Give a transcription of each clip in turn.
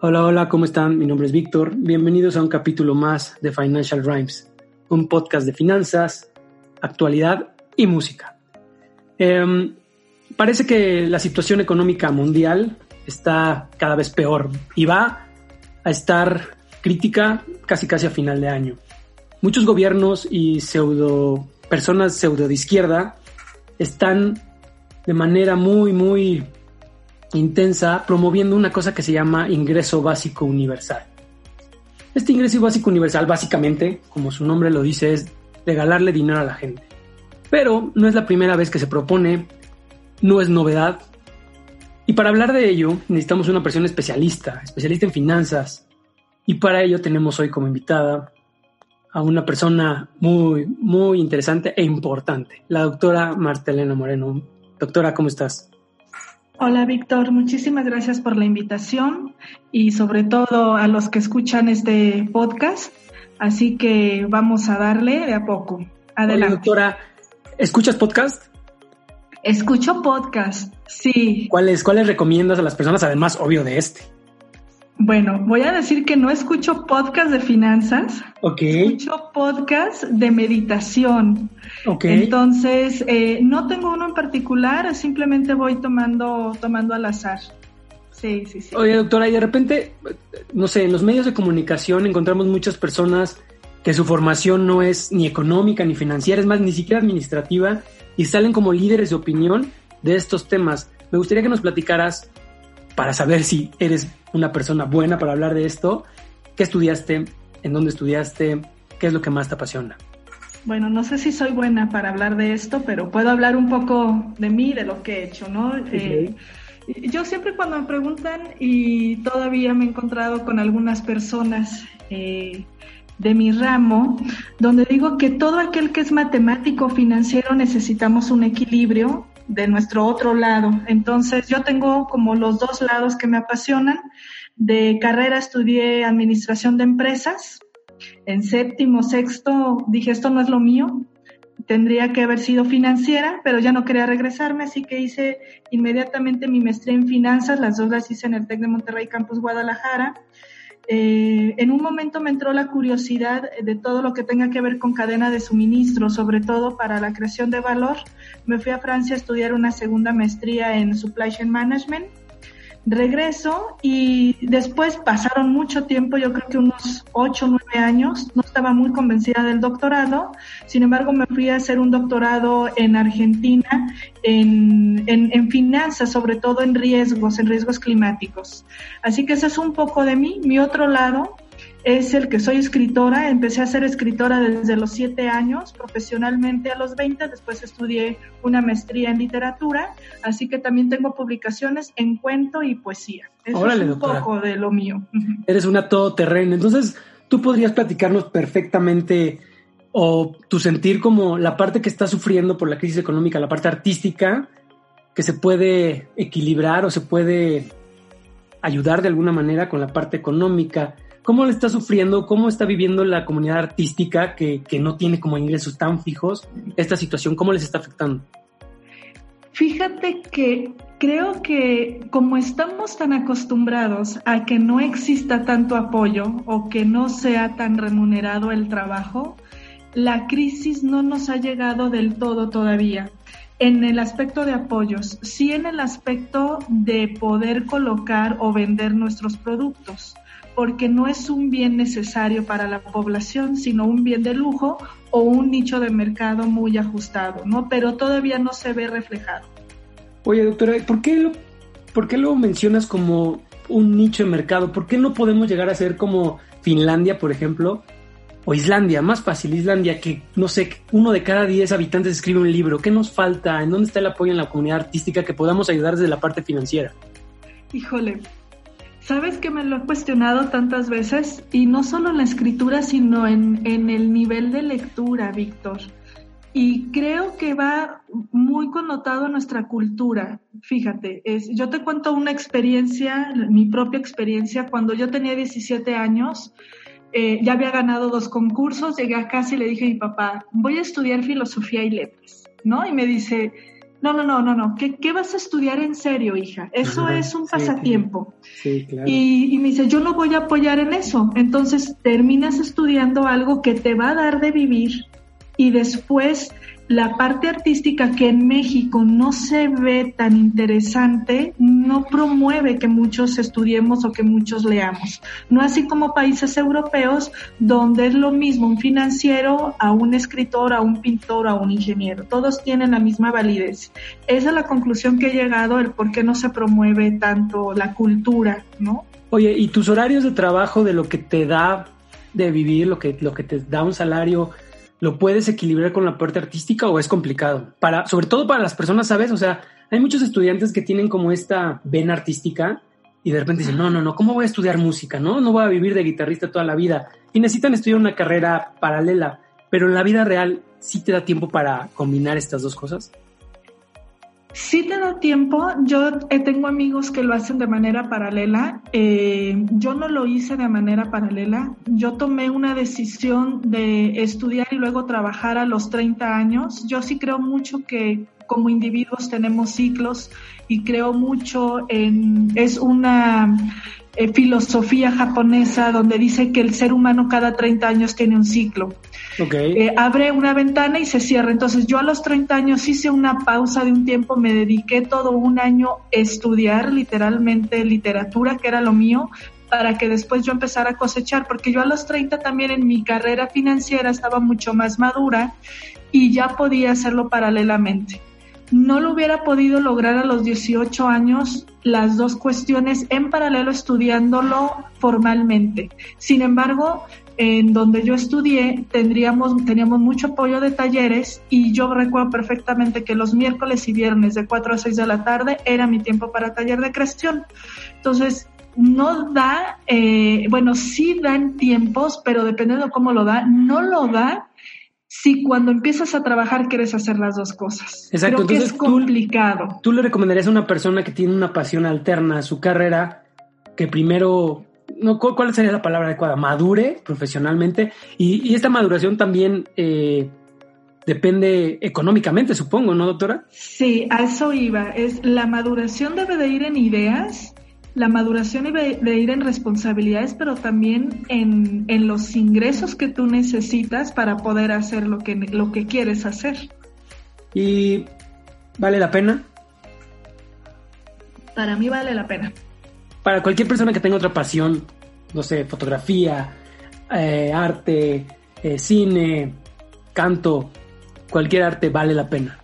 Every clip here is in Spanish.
Hola, hola, ¿cómo están? Mi nombre es Víctor. Bienvenidos a un capítulo más de Financial Rhymes, un podcast de finanzas, actualidad y música. Em, parece que la situación económica mundial está cada vez peor y va a estar crítica casi casi a final de año. Muchos gobiernos y pseudo personas pseudo de izquierda están de manera muy muy intensa promoviendo una cosa que se llama ingreso básico universal. Este ingreso básico universal básicamente, como su nombre lo dice, es regalarle dinero a la gente. Pero no es la primera vez que se propone, no es novedad. Y para hablar de ello necesitamos una persona especialista, especialista en finanzas. Y para ello tenemos hoy como invitada a una persona muy, muy interesante e importante, la doctora Martelena Moreno. Doctora, ¿cómo estás? Hola Víctor, muchísimas gracias por la invitación y sobre todo a los que escuchan este podcast. Así que vamos a darle de a poco. Adelante. doctora, ¿escuchas podcast? Escucho podcast, sí. ¿Cuáles, ¿Cuáles recomiendas a las personas, además, obvio, de este? Bueno, voy a decir que no escucho podcast de finanzas. Ok. Escucho podcast de meditación. Ok. Entonces, eh, no tengo uno en particular, simplemente voy tomando, tomando al azar. Sí, sí, sí. Oye, doctora, y de repente, no sé, en los medios de comunicación encontramos muchas personas que su formación no es ni económica ni financiera, es más, ni siquiera administrativa, y salen como líderes de opinión de estos temas. Me gustaría que nos platicaras para saber si eres una persona buena para hablar de esto. ¿Qué estudiaste? ¿En dónde estudiaste? ¿Qué es lo que más te apasiona? Bueno, no sé si soy buena para hablar de esto, pero puedo hablar un poco de mí, de lo que he hecho, ¿no? Eh, yo siempre cuando me preguntan, y todavía me he encontrado con algunas personas eh, de mi ramo, donde digo que todo aquel que es matemático financiero necesitamos un equilibrio de nuestro otro lado. Entonces yo tengo como los dos lados que me apasionan. De carrera estudié administración de empresas. En séptimo, sexto dije esto no es lo mío. Tendría que haber sido financiera, pero ya no quería regresarme, así que hice inmediatamente mi maestría en finanzas. Las dos las hice en el TEC de Monterrey Campus Guadalajara. Eh, en un momento me entró la curiosidad de todo lo que tenga que ver con cadena de suministro, sobre todo para la creación de valor. Me fui a Francia a estudiar una segunda maestría en Supply Chain Management regreso y después pasaron mucho tiempo, yo creo que unos ocho o nueve años, no estaba muy convencida del doctorado, sin embargo me fui a hacer un doctorado en Argentina en, en, en finanzas, sobre todo en riesgos, en riesgos climáticos. Así que eso es un poco de mí. Mi otro lado es el que soy escritora. Empecé a ser escritora desde los siete años, profesionalmente a los 20, después estudié una maestría en literatura, así que también tengo publicaciones en cuento y poesía. Eso es un poco de lo mío. Eres una todoterreno, entonces tú podrías platicarnos perfectamente o tu sentir como la parte que está sufriendo por la crisis económica, la parte artística, que se puede equilibrar o se puede ayudar de alguna manera con la parte económica ¿Cómo le está sufriendo? ¿Cómo está viviendo la comunidad artística que, no tiene como ingresos tan fijos esta situación? ¿Cómo les está afectando? Fíjate que creo que como estamos tan acostumbrados a que no exista tanto apoyo o que no sea tan remunerado el trabajo, la crisis no nos ha llegado del todo todavía en el aspecto de apoyos, sí en el aspecto de poder colocar o vender nuestros productos porque no es un bien necesario para la población, sino un bien de lujo o un nicho de mercado muy ajustado, ¿no? Pero todavía no se ve reflejado. Oye, doctora, ¿por qué lo, por qué lo mencionas como un nicho de mercado? ¿Por qué no podemos llegar a ser como Finlandia, por ejemplo? O Islandia, más fácil, Islandia, que no sé, uno de cada diez habitantes escribe un libro. ¿Qué nos falta? ¿En dónde está el apoyo en la comunidad artística que podamos ayudar desde la parte financiera? Híjole, sabes que me lo he cuestionado tantas veces y no solo en la escritura, sino en, en el nivel de lectura, Víctor. Y creo que va muy connotado a nuestra cultura. Fíjate, yo te cuento una experiencia, mi propia experiencia, cuando yo tenía 17 años, eh, ya había ganado dos concursos, llegué a casa y le dije a mi papá, voy a estudiar filosofía y letras, ¿no? Y me dice, no, no, no, no, no, ¿qué, qué vas a estudiar en serio, hija? Eso es un pasatiempo. Sí, claro. y, y me dice, yo no voy a apoyar en eso. Entonces terminas estudiando algo que te va a dar de vivir y después la parte artística que en México no se ve tan interesante, no promueve que muchos estudiemos o que muchos leamos. No así como países europeos donde es lo mismo un financiero a un escritor, a un pintor, a un ingeniero. Todos tienen la misma validez. Esa es la conclusión que he llegado, el por qué no se promueve tanto la cultura, ¿no? Oye, ¿y tus horarios de trabajo de lo que te da de vivir, lo que, lo que te da un salario? ¿Lo puedes equilibrar con la parte artística o es complicado? Para, sobre todo para las personas, ¿sabes? O sea, hay muchos estudiantes que tienen como esta vena artística y de repente dicen, no, no, no, ¿cómo voy a estudiar música? No, no voy a vivir de guitarrista toda la vida. Y necesitan estudiar una carrera paralela, pero en la vida real sí te da tiempo para combinar estas dos cosas. Sí te da tiempo. Yo eh, tengo amigos que lo hacen de manera paralela. Eh, yo no lo hice de manera paralela. Yo tomé una decisión de estudiar y luego trabajar a los 30 años. Yo sí creo mucho que como individuos tenemos ciclos y creo mucho en, es una eh, filosofía japonesa donde dice que el ser humano cada 30 años tiene un ciclo. Eh, abre una ventana y se cierra. Entonces yo a los 30 años hice una pausa de un tiempo, me dediqué todo un año a estudiar literalmente literatura, que era lo mío, para que después yo empezara a cosechar, porque yo a los 30 también en mi carrera financiera estaba mucho más madura y ya podía hacerlo paralelamente. No lo hubiera podido lograr a los 18 años las dos cuestiones en paralelo estudiándolo formalmente. Sin embargo, en donde yo estudié tendríamos, teníamos mucho apoyo de talleres y yo recuerdo perfectamente que los miércoles y viernes de 4 a 6 de la tarde era mi tiempo para taller de creación. Entonces, no da, eh, bueno, sí dan tiempos, pero dependiendo de cómo lo da, no lo da si cuando empiezas a trabajar quieres hacer las dos cosas. Exacto, Creo que es complicado. Tú, tú le recomendarías a una persona que tiene una pasión alterna a su carrera que primero no, ¿cuál sería la palabra adecuada? Madure profesionalmente y, esta maduración también eh, depende económicamente, supongo, ¿no, doctora? Sí, a eso iba. Es la maduración debe de ir en ideas, la maduración debe de ir en responsabilidades, pero también en, en los ingresos que tú necesitas para poder hacer lo que, lo que quieres hacer. ¿Y vale la pena? Para mí vale la pena para cualquier persona que tenga otra pasión, no sé, fotografía, eh, arte, eh, cine, canto, cualquier arte vale la pena.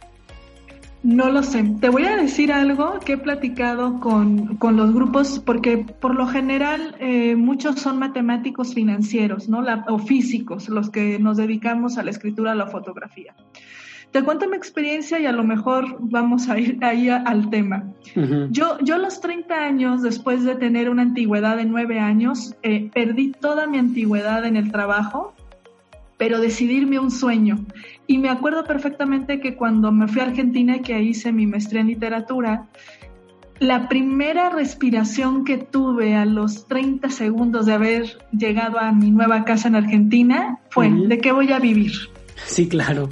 No lo sé. Te voy a decir algo que he platicado con, los grupos, porque por lo general eh, muchos son matemáticos financieros, ¿no? o físicos, los que nos dedicamos a la escritura, a la fotografía. Te cuento mi experiencia y a lo mejor vamos a ir ahí al tema. yo, yo a los 30 años, después de tener una antigüedad de 9 años, eh, perdí toda mi antigüedad en el trabajo, pero decidirme un sueño. Y me acuerdo perfectamente que cuando me fui a Argentina, que hice mi maestría en literatura, la primera respiración que tuve a los 30 segundos de haber llegado a mi nueva casa en Argentina fue, ¿de qué voy a vivir? Sí, claro.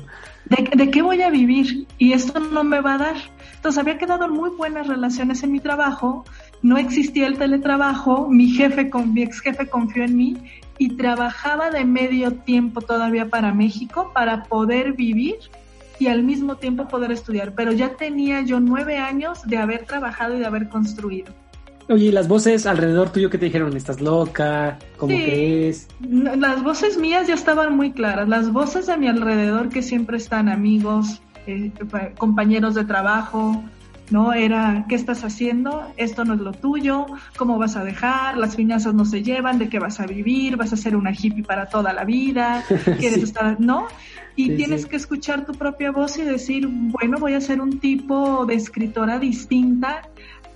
¿De, qué voy a vivir? Y esto no me va a dar. Entonces había quedado muy buenas relaciones en mi trabajo, no existía el teletrabajo, mi jefe, mi ex jefe confió en mí y trabajaba de medio tiempo todavía para México para poder vivir y al mismo tiempo poder estudiar. Pero ya tenía yo nueve años de haber trabajado y de haber construido. Oye, ¿y las voces alrededor tuyo que te dijeron? ¿Estás loca? ¿Cómo crees? Las voces mías ya estaban muy claras. Las voces de mi alrededor que siempre están amigos, eh, compañeros de trabajo, ¿no? Era, ¿qué estás haciendo? Esto no es lo tuyo, ¿cómo vas a dejar? Las finanzas no se llevan, ¿de qué vas a vivir? ¿Vas a ser una hippie para toda la vida? ¿Quieres estar, no? Y tienes que escuchar tu propia voz y decir, bueno, voy a ser un tipo de escritora distinta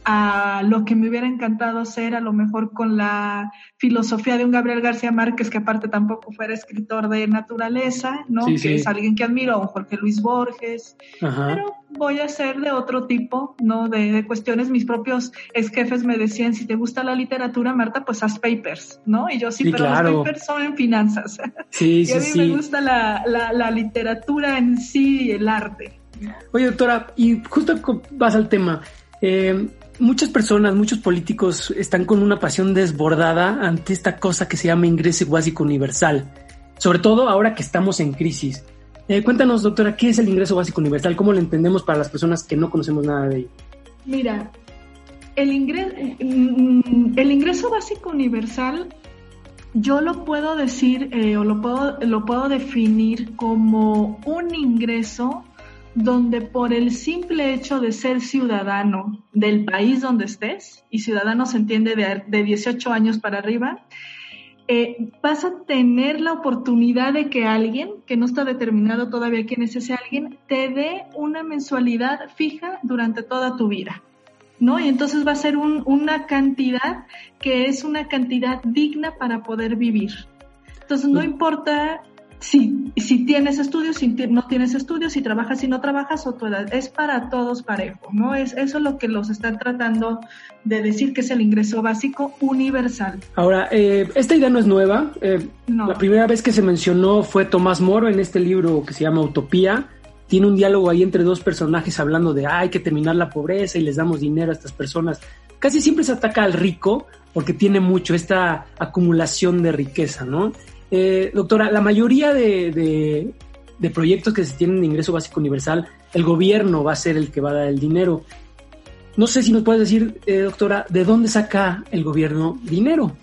a lo que me hubiera encantado ser, a lo mejor con la filosofía de un Gabriel García Márquez, que aparte tampoco fuera escritor de naturaleza, ¿no? que es alguien que admiro, o Jorge Luis Borges, pero voy a ser de otro tipo, ¿no? De, cuestiones, mis propios ex jefes me decían, si te gusta la literatura, Marta, pues haz papers, ¿no? Y yo sí, pero los papers son en finanzas. Sí, y a mí me gusta la, la literatura en sí y el arte. Oye, doctora, y justo vas al tema. Eh, muchas personas, muchos políticos están con una pasión desbordada ante esta cosa que se llama ingreso básico universal, sobre todo ahora que estamos en crisis. Eh, cuéntanos, doctora, ¿qué es el ingreso básico universal? ¿Cómo lo entendemos para las personas que no conocemos nada de ello? Mira, el, ingreso, mm, el ingreso básico universal yo lo puedo decir eh, o lo puedo, lo puedo definir como un ingreso donde por el simple hecho de ser ciudadano del país donde estés, y ciudadano se entiende de, 18 años para arriba, eh, vas a tener la oportunidad de que alguien, que no está determinado todavía quién es ese alguien, te dé una mensualidad fija durante toda tu vida. ¿No? Y entonces va a ser una cantidad que es una cantidad digna para poder vivir. Entonces no importa si, si tienes estudios, si no tienes estudios, si trabajas, si no trabajas, o tu edad, es para todos parejo, ¿no? Es eso lo que los están tratando de decir que es el ingreso básico universal. Ahora, eh, esta idea no es nueva. Eh, la primera vez que se mencionó fue Tomás Moro en este libro que se llama Utopía. Tiene un diálogo ahí entre dos personajes hablando de hay que terminar la pobreza y les damos dinero a estas personas. Casi siempre se ataca al rico porque tiene mucho esta acumulación de riqueza, ¿no? Eh, doctora, la mayoría de, proyectos que se tienen de ingreso básico universal, el gobierno va a ser el que va a dar el dinero. No sé si nos puedes decir, eh, doctora, ¿de dónde saca el gobierno dinero?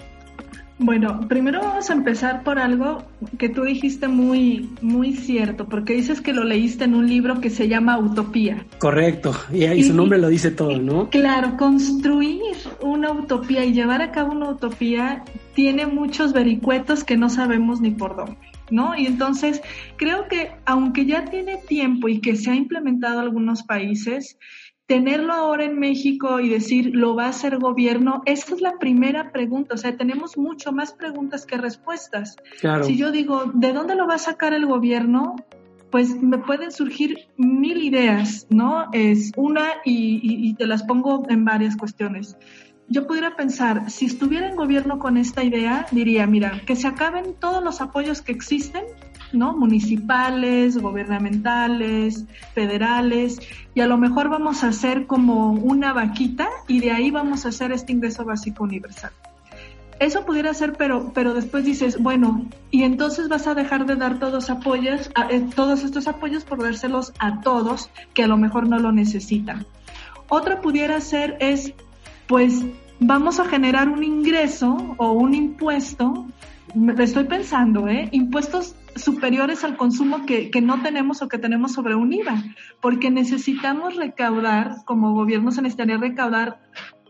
Bueno, primero vamos a empezar por algo que tú dijiste muy, muy cierto, porque dices que lo leíste en un libro que se llama Utopía. Correcto, y, ahí su nombre lo dice todo, ¿no? Claro, construir una utopía y llevar a cabo una utopía tiene muchos vericuetos que no sabemos ni por dónde. ¿No? Y entonces creo que aunque ya tiene tiempo y que se ha implementado en algunos países, tenerlo ahora en México y decir lo va a hacer gobierno, esa es la primera pregunta. O sea, tenemos mucho más preguntas que respuestas. Si yo digo, ¿de dónde lo va a sacar el gobierno? Pues me pueden surgir mil ideas, ¿no? Es una y, y te las pongo en varias cuestiones. Yo pudiera pensar, si estuviera en gobierno con esta idea, diría, mira, que se acaben todos los apoyos que existen ¿no? Municipales, gubernamentales, federales, y a lo mejor vamos a hacer como una vaquita y de ahí vamos a hacer este ingreso básico universal. Eso pudiera ser, pero, pero después dices, bueno, y entonces vas a dejar de dar todos apoyos, eh, todos estos apoyos por dárselos a todos que a lo mejor no lo necesitan. Otra pudiera ser es, pues vamos a generar un ingreso o un impuesto, estoy pensando, ¿eh? Impuestos superiores al consumo que, que, no tenemos o que tenemos sobre un IVA, porque necesitamos recaudar, como gobierno se necesitaría recaudar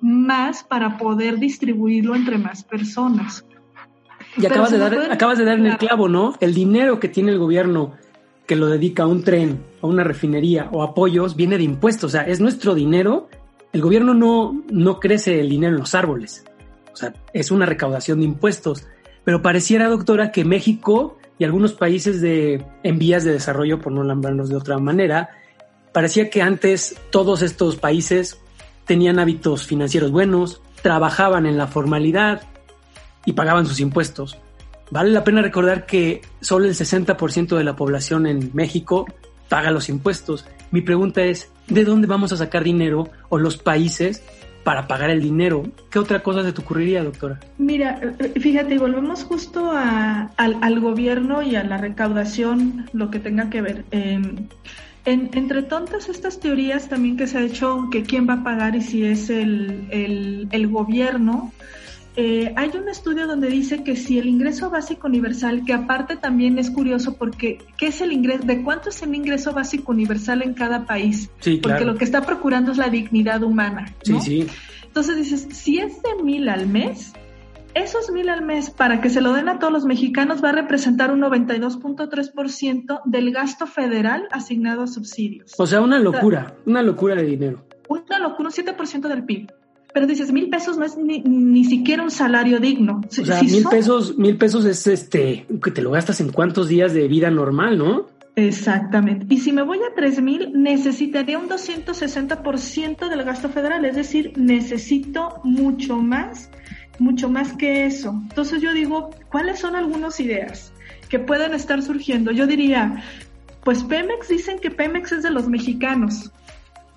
más para poder distribuirlo entre más personas. Y acabas de, dar, acabas de dar en el clavo, ¿no? El dinero que tiene el gobierno que lo dedica a un tren, a una refinería o apoyos, viene de impuestos, o sea, es nuestro dinero. El gobierno no, no crece el dinero en los árboles, o sea, es una recaudación de impuestos. Pero pareciera, doctora, que México y algunos países de, en vías de desarrollo, por no nombrarlos de otra manera, parecía que antes todos estos países tenían hábitos financieros buenos, trabajaban en la formalidad y pagaban sus impuestos. Vale la pena recordar que solo el 60% de la población en México paga los impuestos. Mi pregunta es, ¿de dónde vamos a sacar dinero o los países para pagar el dinero. ¿Qué otra cosa se te ocurriría, doctora? Mira, fíjate, volvemos justo al, gobierno y a la recaudación, lo que tenga que ver. Em, entre tontas estas teorías también que se ha hecho que quién va a pagar y si es el, gobierno, eh, hay un estudio donde dice que si el ingreso básico universal, que aparte también es curioso porque ¿qué es el ingreso? ¿De cuánto es el ingreso básico universal en cada país? Sí, porque lo que está procurando es la dignidad humana. ¿no? Sí, sí. Entonces dices, si es de mil al mes, esos mil al mes, para que se lo den a todos los mexicanos, va a representar un 92.3% del gasto federal asignado a subsidios. O sea, una locura, una locura de dinero. Una locura, un 7% del PIB. Pero dices, mil pesos no es ni, ni siquiera un salario digno. O sea, si mil son... pesos, mil pesos es este, que te lo gastas en cuántos días de vida normal, ¿no? Exactamente. Y si me voy a tres mil, necesitaría un 260% del gasto federal, es decir, necesito mucho más mucho más que eso. Entonces yo digo, ¿cuáles son algunas ideas que pueden estar surgiendo? Yo diría, pues Pemex dicen que Pemex es de los mexicanos.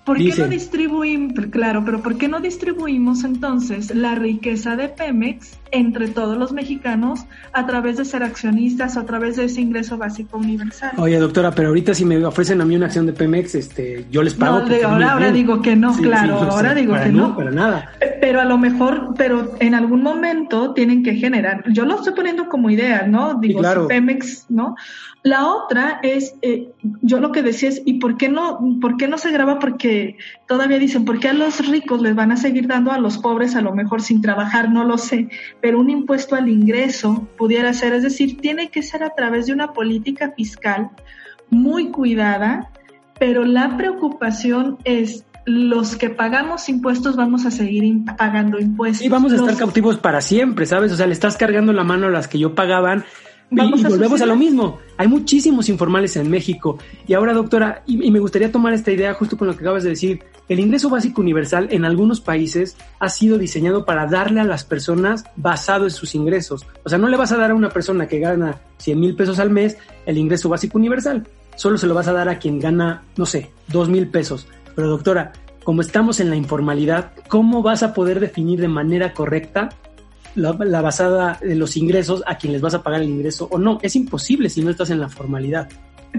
¿Por qué no distribuimos, claro, pero por qué no distribuimos entonces la riqueza de Pemex entre todos los mexicanos a través de ser accionistas o a través de ese ingreso básico universal? Oye, doctora, pero ahorita si me ofrecen a mí una acción de Pemex, este, yo les pago. No, ahora, ahora digo que no, sí, claro, sí, ahora digo que no, no. Para nada. Pero a lo mejor, pero en algún momento tienen que generar, yo lo estoy poniendo como idea, ¿no? Digo, claro. si Pemex, ¿no? La otra es, eh, yo lo que decía es, ¿y por qué no, por qué no se graba? Porque todavía dicen, ¿por qué a los ricos les van a seguir dando a los pobres a lo mejor sin trabajar? No lo sé, pero un impuesto al ingreso pudiera ser, es decir, tiene que ser a través de una política fiscal muy cuidada, pero la preocupación es los que pagamos impuestos vamos a seguir pagando impuestos. Y vamos a los... estar cautivos para siempre, ¿sabes? O sea, le estás cargando la mano a las que yo pagaban Vamos y, a volvemos a lo mismo. Hay muchísimos informales en México. Y ahora, doctora, y, y, me gustaría tomar esta idea justo con lo que acabas de decir. El ingreso básico universal en algunos países ha sido diseñado para darle a las personas basado en sus ingresos. O sea, no le vas a dar a una persona que gana 100 mil pesos al mes el ingreso básico universal. Solo se lo vas a dar a quien gana, no sé, 2 mil pesos. Pero, doctora, como estamos en la informalidad, ¿cómo vas a poder definir de manera correcta la, la, basada de los ingresos a quien les vas a pagar el ingreso o no. Es imposible si no estás en la formalidad.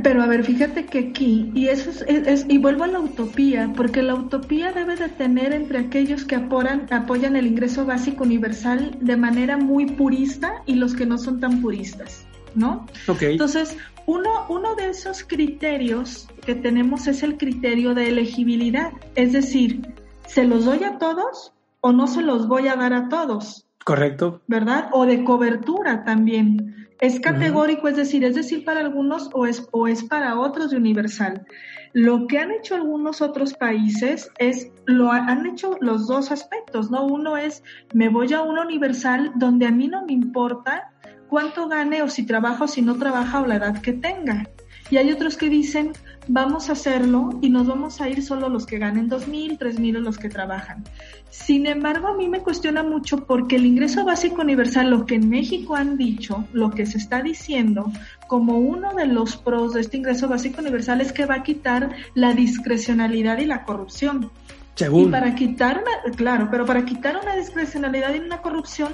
Pero a ver, fíjate que aquí, y eso es, es, es, y vuelvo a la utopía, porque la utopía debe de tener entre aquellos que apoyan, apoyan el ingreso básico universal de manera muy purista y los que no son tan puristas, ¿no? Okay. Entonces, uno, uno de esos criterios que tenemos es el criterio de elegibilidad, es decir, ¿se los doy a todos o no se los voy a dar a todos? Correcto. ¿Verdad? O de cobertura también. Es categórico, uh -huh. es decir, es decir para algunos o es, o es para otros de universal. Lo que han hecho algunos otros países es, lo han hecho los dos aspectos, ¿no? Uno es, me voy a una universal donde a mí no me importa cuánto gane o si trabaja o si no trabaja o la edad que tenga. Y hay otros que dicen, vamos a hacerlo y nos vamos a ir solo los que ganen dos mil, tres mil o los que trabajan. Sin embargo, a mí me cuestiona mucho porque el ingreso básico universal, lo que en México han dicho, lo que se está diciendo como uno de los pros de este ingreso básico universal es que va a quitar la discrecionalidad y la corrupción. Según. Y para quitar una, claro, pero para quitar una discrecionalidad y una corrupción,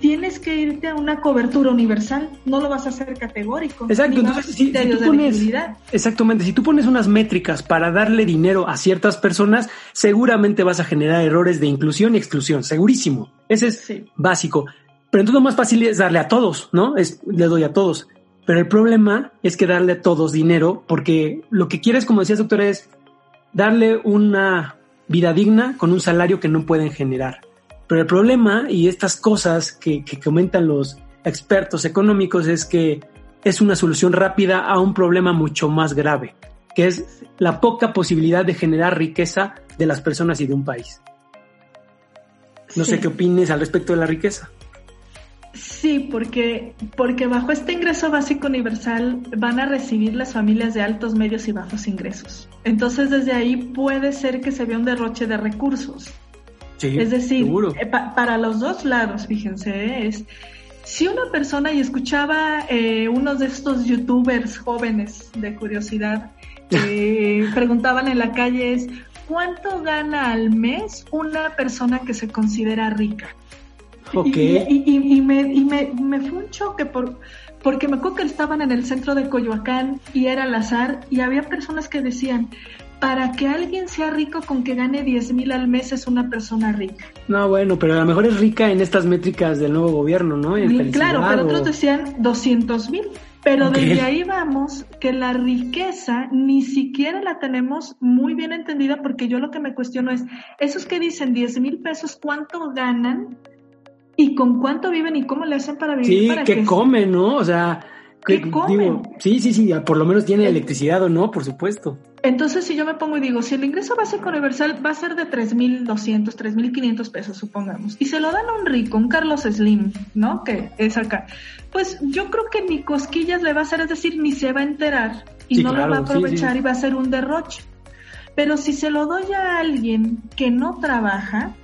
tienes que irte a una cobertura universal, no lo vas a hacer categórico. Exacto, entonces si, si tú pones, exactamente, si tú pones unas métricas para darle dinero a ciertas personas, seguramente vas a generar errores de inclusión y exclusión, segurísimo. Ese es sí. básico. Pero entonces lo más fácil es darle a todos, ¿no? Es, le doy a todos. Pero el problema es que darle a todos dinero, porque lo que quieres, como decías, doctora, es darle una vida digna con un salario que no pueden generar. Pero el problema y estas cosas que, que comentan los expertos económicos es que es una solución rápida a un problema mucho más grave, que es la poca posibilidad de generar riqueza de las personas y de un país. No sí. sé qué opines al respecto de la riqueza. Sí, porque, porque bajo este ingreso básico universal van a recibir las familias de altos, medios y bajos ingresos. Entonces desde ahí puede ser que se vea un derroche de recursos. Sí, es decir. Eh, pa para los dos lados, fíjense, ¿eh? es si una persona y escuchaba eh, unos de estos youtubers jóvenes de curiosidad eh, preguntaban en la calle es ¿cuánto gana al mes una persona que se considera rica? Okay. Y, y, y, me, y me, me, fue un choque por, porque me acuerdo que estaban en el centro de Coyoacán y era al azar y había personas que decían, para que alguien sea rico con que gane 10 mil al mes es una persona rica. No, bueno, pero a lo mejor es rica en estas métricas del nuevo gobierno, ¿no? claro, pero otros decían 200 mil. Pero desde ahí vamos que la riqueza ni siquiera la tenemos muy bien entendida porque yo lo que me cuestiono es, esos que dicen 10 mil pesos, ¿cuánto ganan? ¿Y con cuánto viven y cómo le hacen para vivir? Sí, que, comen, ¿no? O sea, ¿Qué comen? sí, sí, sí, por lo menos tiene electricidad o no, por supuesto. Entonces, si yo me pongo y digo, si el ingreso básico universal va a ser de 3.200, 3.500 pesos, supongamos, y se lo dan a un rico, un Carlos Slim, ¿no? Que es acá. Pues yo creo que ni cosquillas le va a hacer, es decir, ni se va a enterar y no lo va a aprovechar y va a ser un derroche. Pero si se lo doy a alguien que no trabaja,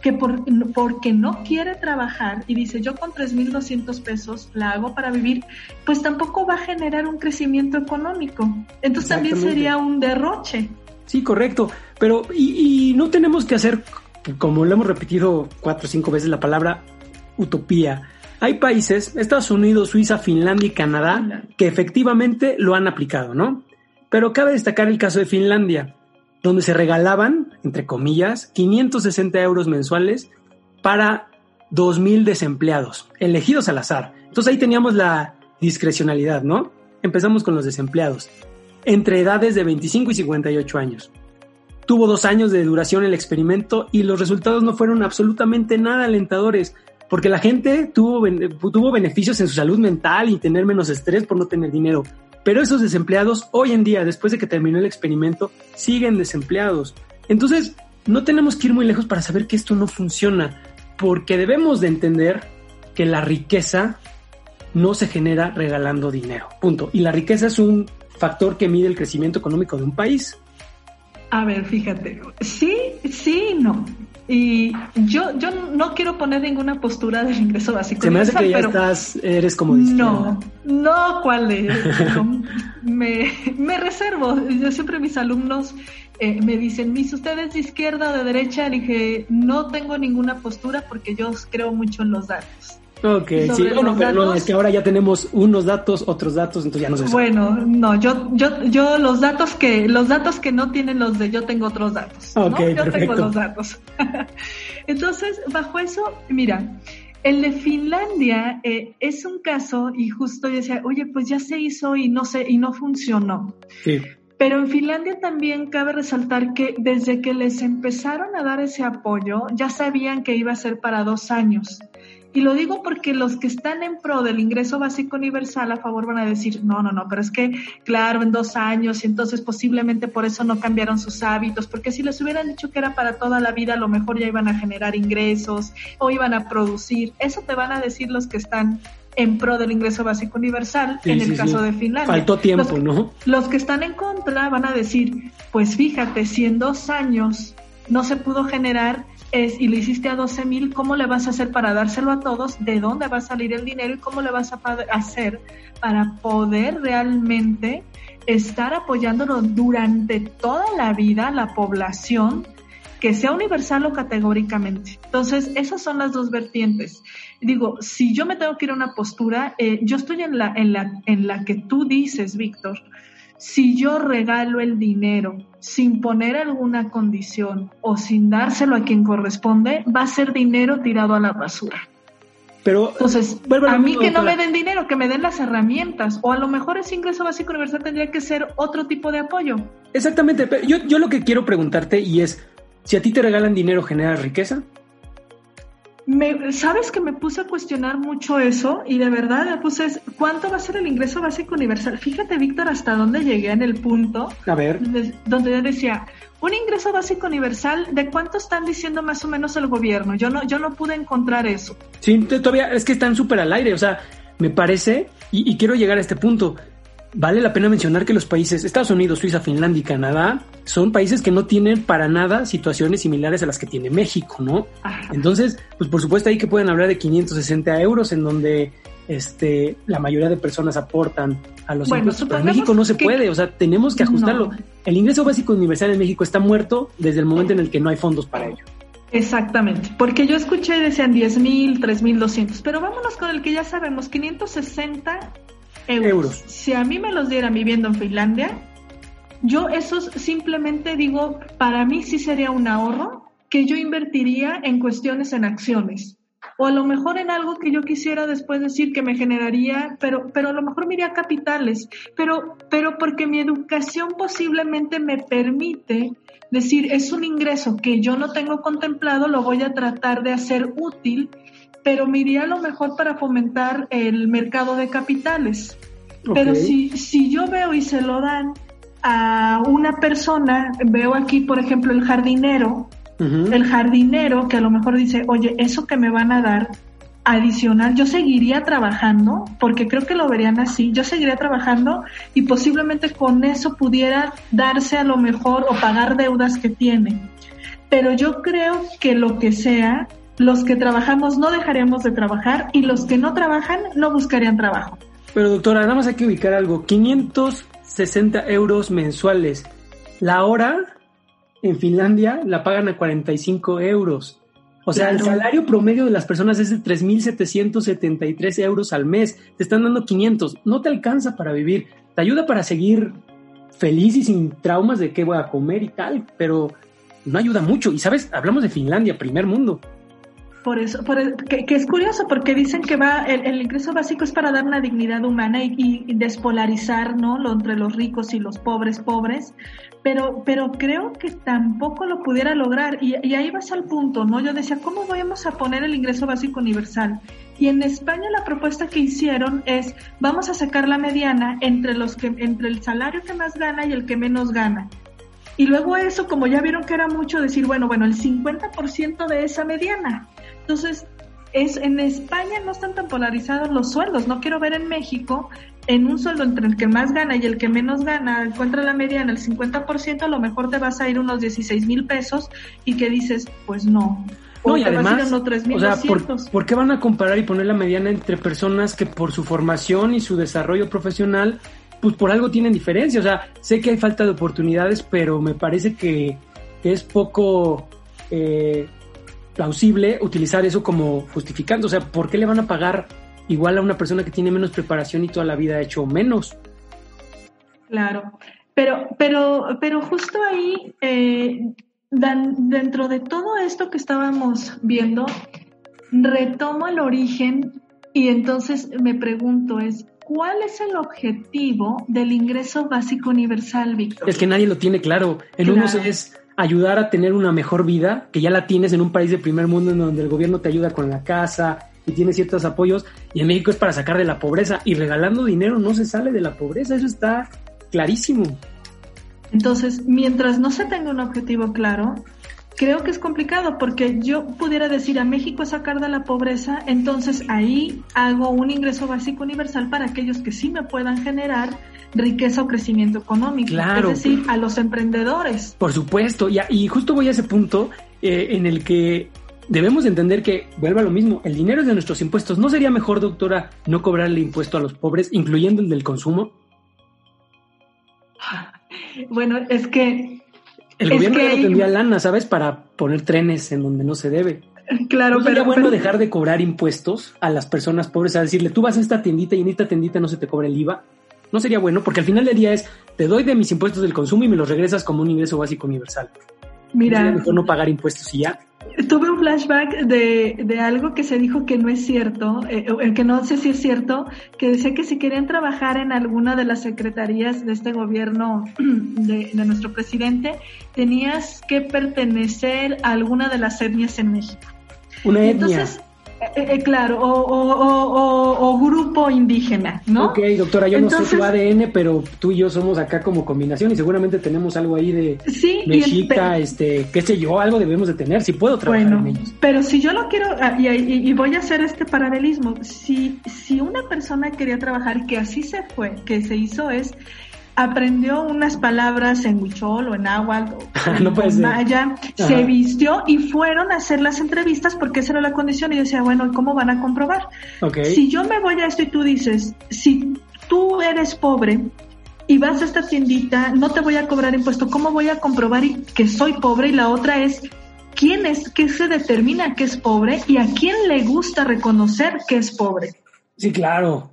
que por, porque no quiere trabajar y dice yo con 3.200 pesos la hago para vivir, pues tampoco va a generar un crecimiento económico. Entonces también sería un derroche. Sí, correcto. Pero, y, no tenemos que hacer, como lo hemos repetido cuatro o cinco veces, la palabra utopía. Hay países, Estados Unidos, Suiza, Finlandia y Canadá, que efectivamente lo han aplicado, ¿no? Pero cabe destacar el caso de Finlandia donde se regalaban, entre comillas, 560 euros mensuales para 2.000 desempleados, elegidos al azar. Entonces ahí teníamos la discrecionalidad, ¿no? Empezamos con los desempleados, entre edades de 25 y 58 años. Tuvo dos años de duración el experimento y los resultados no fueron absolutamente nada alentadores, porque la gente tuvo, tuvo beneficios en su salud mental y tener menos estrés por no tener dinero, pero esos desempleados hoy en día, después de que terminó el experimento, siguen desempleados. Entonces, no tenemos que ir muy lejos para saber que esto no funciona, porque debemos de entender que la riqueza no se genera regalando dinero. Punto. Y la riqueza es un factor que mide el crecimiento económico de un país. A ver, fíjate, sí, sí, no. Y yo, yo no quiero poner ninguna postura del ingreso básico. Se me hace que ya estás, eres como No, no, ¿cuál es? me, me reservo. Yo siempre mis alumnos eh, me dicen, mis ustedes de izquierda o de derecha, le dije, no tengo ninguna postura porque yo creo mucho en los datos. Ok, sí, bueno, pero es que ahora ya tenemos unos datos, otros datos, entonces ya no sé. Bueno, no, yo, yo, yo los datos que, los datos que no tienen los de yo tengo otros datos. ¿no? Yo tengo los datos. entonces, bajo eso, mira, el de Finlandia eh, es un caso y justo yo decía, oye, pues ya se hizo y no sé, y no funcionó. Sí. Pero en Finlandia también cabe resaltar que desde que les empezaron a dar ese apoyo, ya sabían que iba a ser para dos años. Y lo digo porque los que están en pro del ingreso básico universal a favor van a decir, no, no, no, pero es que, claro, en dos años y entonces posiblemente por eso no cambiaron sus hábitos, porque si les hubieran dicho que era para toda la vida, a lo mejor ya iban a generar ingresos o iban a producir. Eso te van a decir los que están en pro del ingreso básico universal, en el caso de Finlandia. Faltó tiempo, ¿no? Los que están en contra van a decir, pues fíjate, si en dos años no se pudo generar es, y lo hiciste a 12 mil, ¿cómo le vas a hacer para dárselo a todos? ¿De dónde va a salir el dinero y cómo le vas a hacer para poder realmente estar apoyándolo durante toda la vida la población? que sea universal o categóricamente. Entonces, esas son las dos vertientes. Digo, si yo me tengo que ir a una postura, eh, yo estoy en la, en, la, en la que tú dices, Víctor, si yo regalo el dinero sin poner alguna condición o sin dárselo a quien corresponde, va a ser dinero tirado a la basura. Pero, Entonces, a mí que no me den dinero, que me den las herramientas, o a lo mejor ese ingreso básico universal tendría que ser otro tipo de apoyo. Exactamente, yo, yo lo que quiero preguntarte y es, si a ti te regalan dinero, ¿genera riqueza? Sabes que me puse a cuestionar mucho eso y de verdad me puse, ¿cuánto va a ser el ingreso básico universal? Fíjate, Víctor, hasta dónde llegué en el punto. A ver. donde yo decía, un ingreso básico universal, ¿de cuánto están diciendo más o menos el gobierno? Yo no, yo no pude encontrar eso. Sí, todavía es que están súper al aire, o sea, me parece, y quiero llegar a este punto, Vale la pena mencionar que los países Estados Unidos, Suiza, Finlandia y Canadá son países que no tienen para nada situaciones similares a las que tiene México, ¿no? Entonces, pues por supuesto ahí que pueden hablar de 560 euros en donde este, la mayoría de personas aportan a los impuestos, pero en México no se puede, o sea, tenemos que ajustarlo. El ingreso básico universal en México está muerto desde el momento en el que no hay fondos para ello. Exactamente, porque yo escuché decían 10 mil, 3 mil 200, pero vámonos con el que ya sabemos, 560 euros. Si a mí me los dieran viviendo en Finlandia, yo eso simplemente digo, para mí sí sería un ahorro que yo invertiría en cuestiones en acciones. O a lo mejor en algo que yo quisiera después decir que me generaría, pero, pero a lo mejor me iría a capitales, pero, pero porque mi educación posiblemente me permite decir, es un ingreso que yo no tengo contemplado, lo voy a tratar de hacer útil, pero me iría a lo mejor para fomentar el mercado de capitales. Pero si, si yo veo y se lo dan a una persona, veo aquí, por ejemplo, el jardinero, el jardinero que a lo mejor dice, oye, eso que me van a dar adicional, yo seguiría trabajando, porque creo que lo verían así, yo seguiría trabajando y posiblemente con eso pudiera darse a lo mejor o pagar deudas que tiene. Pero yo creo que lo que sea, los que trabajamos no dejaríamos de trabajar y los que no trabajan no buscarían trabajo. Pero doctora, nada más hay que ubicar algo, 560 euros mensuales. La hora en Finlandia la pagan a 45 euros. O sea, el salario promedio de las personas es de 3.773 euros al mes. Te están dando 500. No te alcanza para vivir. Te ayuda para seguir feliz y sin traumas de qué voy a comer y tal, pero no ayuda mucho. Y sabes, hablamos de Finlandia, primer mundo. Por eso, por que, es curioso, porque dicen que va el, ingreso básico es para dar una dignidad humana y, despolarizar, ¿no? Lo, entre los ricos y los pobres pobres, pero, pero creo que tampoco lo pudiera lograr. Y, ahí vas al punto, ¿no? Yo decía, ¿cómo vamos a poner el ingreso básico universal? Y en España la propuesta que hicieron es, vamos a sacar la mediana entre los que, entre el salario que más gana y el que menos gana. Y luego eso, como ya vieron que era mucho, decir, bueno, bueno, el 50% de esa mediana. Entonces, es en España no están tan polarizados los sueldos. No quiero ver en México en un sueldo entre el que más gana y el que menos gana, encuentra la media en el 50%, a lo mejor te vas a ir unos 16 mil pesos y que dices, pues no. No, y además, o sea, ¿por, qué van a comparar y poner la mediana entre personas que por su formación y su desarrollo profesional, pues por algo tienen diferencia? O sea, sé que hay falta de oportunidades, pero me parece que, es poco eh, plausible utilizar eso como justificando. O sea, ¿por qué le van a pagar igual a una persona que tiene menos preparación y toda la vida ha hecho menos? Claro, pero, pero, pero justo ahí, eh, dentro de todo esto que estábamos viendo, retomo el origen y entonces me pregunto es, ¿cuál es el objetivo del ingreso básico universal, Víctor? Es que nadie lo tiene claro. En uno unos es ayudar a tener una mejor vida, que ya la tienes en un país de primer mundo en donde el gobierno te ayuda con la casa y tiene ciertos apoyos, y en México es para sacar de la pobreza, y regalando dinero no se sale de la pobreza, eso está clarísimo. Entonces, mientras no se tenga un objetivo claro, creo que es complicado porque yo pudiera decir a México sacar de la pobreza, entonces ahí hago un ingreso básico universal para aquellos que sí me puedan generar riqueza o crecimiento económico. Claro. Es decir, a los emprendedores. Por supuesto, y, y justo voy a ese punto eh, en el que debemos entender que, vuelva a lo mismo, el dinero es de nuestros impuestos. ¿No sería mejor, doctora, no cobrarle impuesto a los pobres, incluyendo el del consumo? Bueno, es que... El gobierno ya no tendría lana, ¿sabes? Para poner trenes en donde no se debe. Claro, ¿No sería bueno dejar de cobrar impuestos a las personas pobres, a decirle, tú vas a esta tiendita y en esta tiendita no se te cobra el IVA? No sería bueno, porque al final del día es, te doy de mis impuestos del consumo y me los regresas como un ingreso básico universal. Mira. ¿No mejor no pagar impuestos y ya? Tuve un flashback de, de algo que se dijo que no es cierto, eh, eh, que no sé si es cierto, que decía que si querían trabajar en alguna de las secretarías de este gobierno de, de nuestro presidente, tenías que pertenecer a alguna de las etnias en México. Una etnia. Eh, eh, claro, o, grupo indígena, ¿no? Ok, doctora, yo no sé tu ADN, pero tú y yo somos acá como combinación y seguramente tenemos algo ahí de sí, mexica, este, qué sé yo, algo debemos de tener, si puedo trabajar bueno, Pero si yo lo quiero, ah, y, y, voy a hacer este paralelismo, si, si una persona quería trabajar, que así se fue, que se hizo es aprendió unas palabras en huichol o en náhuatl o en maya, se vistió y fueron a hacer las entrevistas porque esa era la condición y yo decía, bueno, ¿cómo van a comprobar? Si yo me voy a esto y tú dices, si tú eres pobre y vas a esta tiendita, no te voy a cobrar impuesto, ¿cómo voy a comprobar que soy pobre? Y la otra es, ¿quién es, qué se determina que es pobre y a quién le gusta reconocer que es pobre? Sí, claro.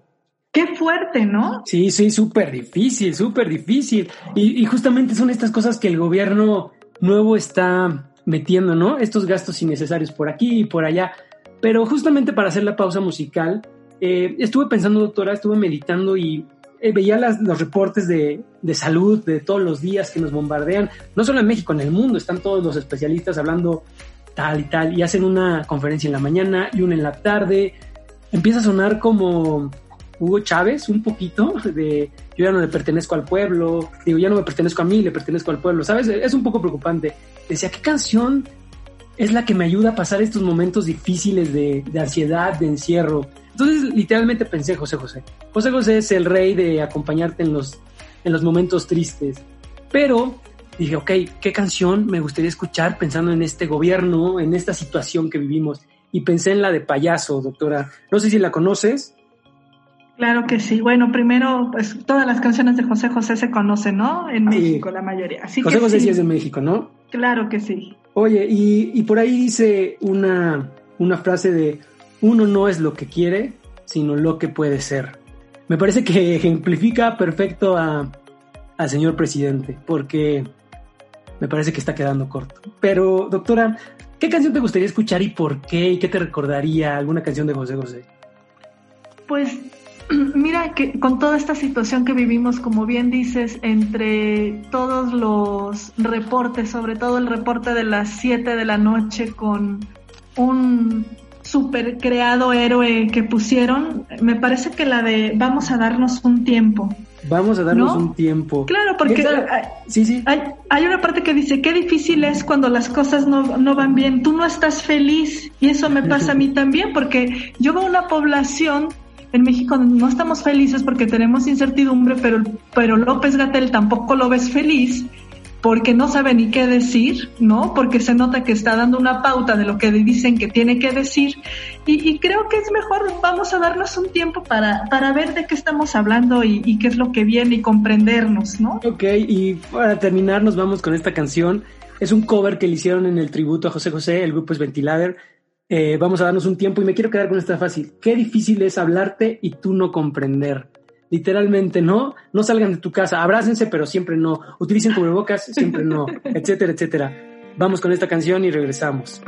Qué fuerte, ¿no? Sí, sí, súper difícil, súper difícil. Y, justamente son estas cosas que el gobierno nuevo está metiendo, ¿no? Estos gastos innecesarios por aquí y por allá. Pero justamente para hacer la pausa musical, eh, estuve pensando, doctora, estuve meditando y eh, veía las, los reportes de, de, salud de todos los días que nos bombardean, no solo en México, en el mundo, están todos los especialistas hablando tal y tal, y hacen una conferencia en la mañana y una en la tarde. Empieza a sonar como Hugo Chávez, un poquito de yo ya no le pertenezco al pueblo, digo, ya no me pertenezco a mí, le pertenezco al pueblo, ¿sabes? Es un poco preocupante. Decía, ¿qué canción es la que me ayuda a pasar estos momentos difíciles de, de ansiedad, de encierro? Entonces, literalmente pensé José José. José José es el rey de acompañarte en los, en los momentos tristes. Pero dije, ok, ¿qué canción me gustaría escuchar pensando en este gobierno, en esta situación que vivimos? Y pensé en la de payaso, doctora. No sé si la conoces. Claro que sí. Bueno, primero, pues todas las canciones de José José se conocen, ¿no? En México, la mayoría. Así José que José sí. sí es de México, ¿no? Claro que sí. Oye, y, y por ahí dice una, una frase de uno no es lo que quiere, sino lo que puede ser. Me parece que ejemplifica perfecto a, al señor presidente, porque me parece que está quedando corto. Pero, doctora, ¿qué canción te gustaría escuchar y por qué? ¿Y qué te recordaría alguna canción de José José? Pues mira que con toda esta situación que vivimos, como bien dices, entre todos los reportes, sobre todo el reporte de las 7 de la noche con un super creado héroe que pusieron, me parece que la de vamos a darnos un tiempo. Vamos a darnos ¿No? un tiempo. Claro, porque Esta- sí, sí. hay, hay una parte que dice, qué difícil es cuando las cosas no, no van bien, tú no estás feliz y eso me pasa a mí también, porque yo veo una población en México no estamos felices porque tenemos incertidumbre, pero, pero López Gatel tampoco lo ves feliz porque no sabe ni qué decir, ¿no? Porque se nota que está dando una pauta de lo que dicen que tiene que decir. Y, creo que es mejor, vamos a darnos un tiempo para, para ver de qué estamos hablando y, y qué es lo que viene y comprendernos, ¿no? Ok, y para terminar nos vamos con esta canción. Es un cover que le hicieron en el tributo a José José, el grupo es Ventilader. Eh, vamos a darnos un tiempo y me quiero quedar con esta fácil. Qué difícil es hablarte y tú no comprender. Literalmente, ¿no? No salgan de tu casa, abrácense, pero siempre no. Utilicen cubrebocas, siempre no, etcétera, etcétera. Vamos con esta canción y regresamos.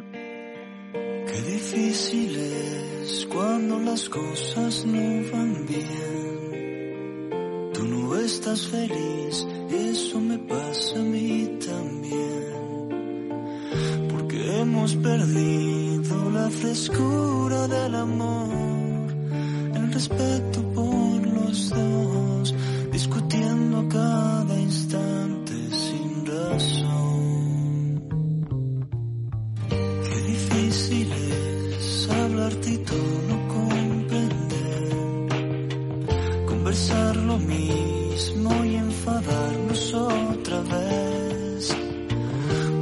Qué difícil es cuando las cosas no van bien. Tú no estás feliz, eso me pasa a mí también. Porque hemos perdido la frescura del amor, el respeto por los dos, discutiendo cada instante sin razón. Qué difícil es hablarte y tú no comprender. Conversar lo mismo y enfadarnos otra vez.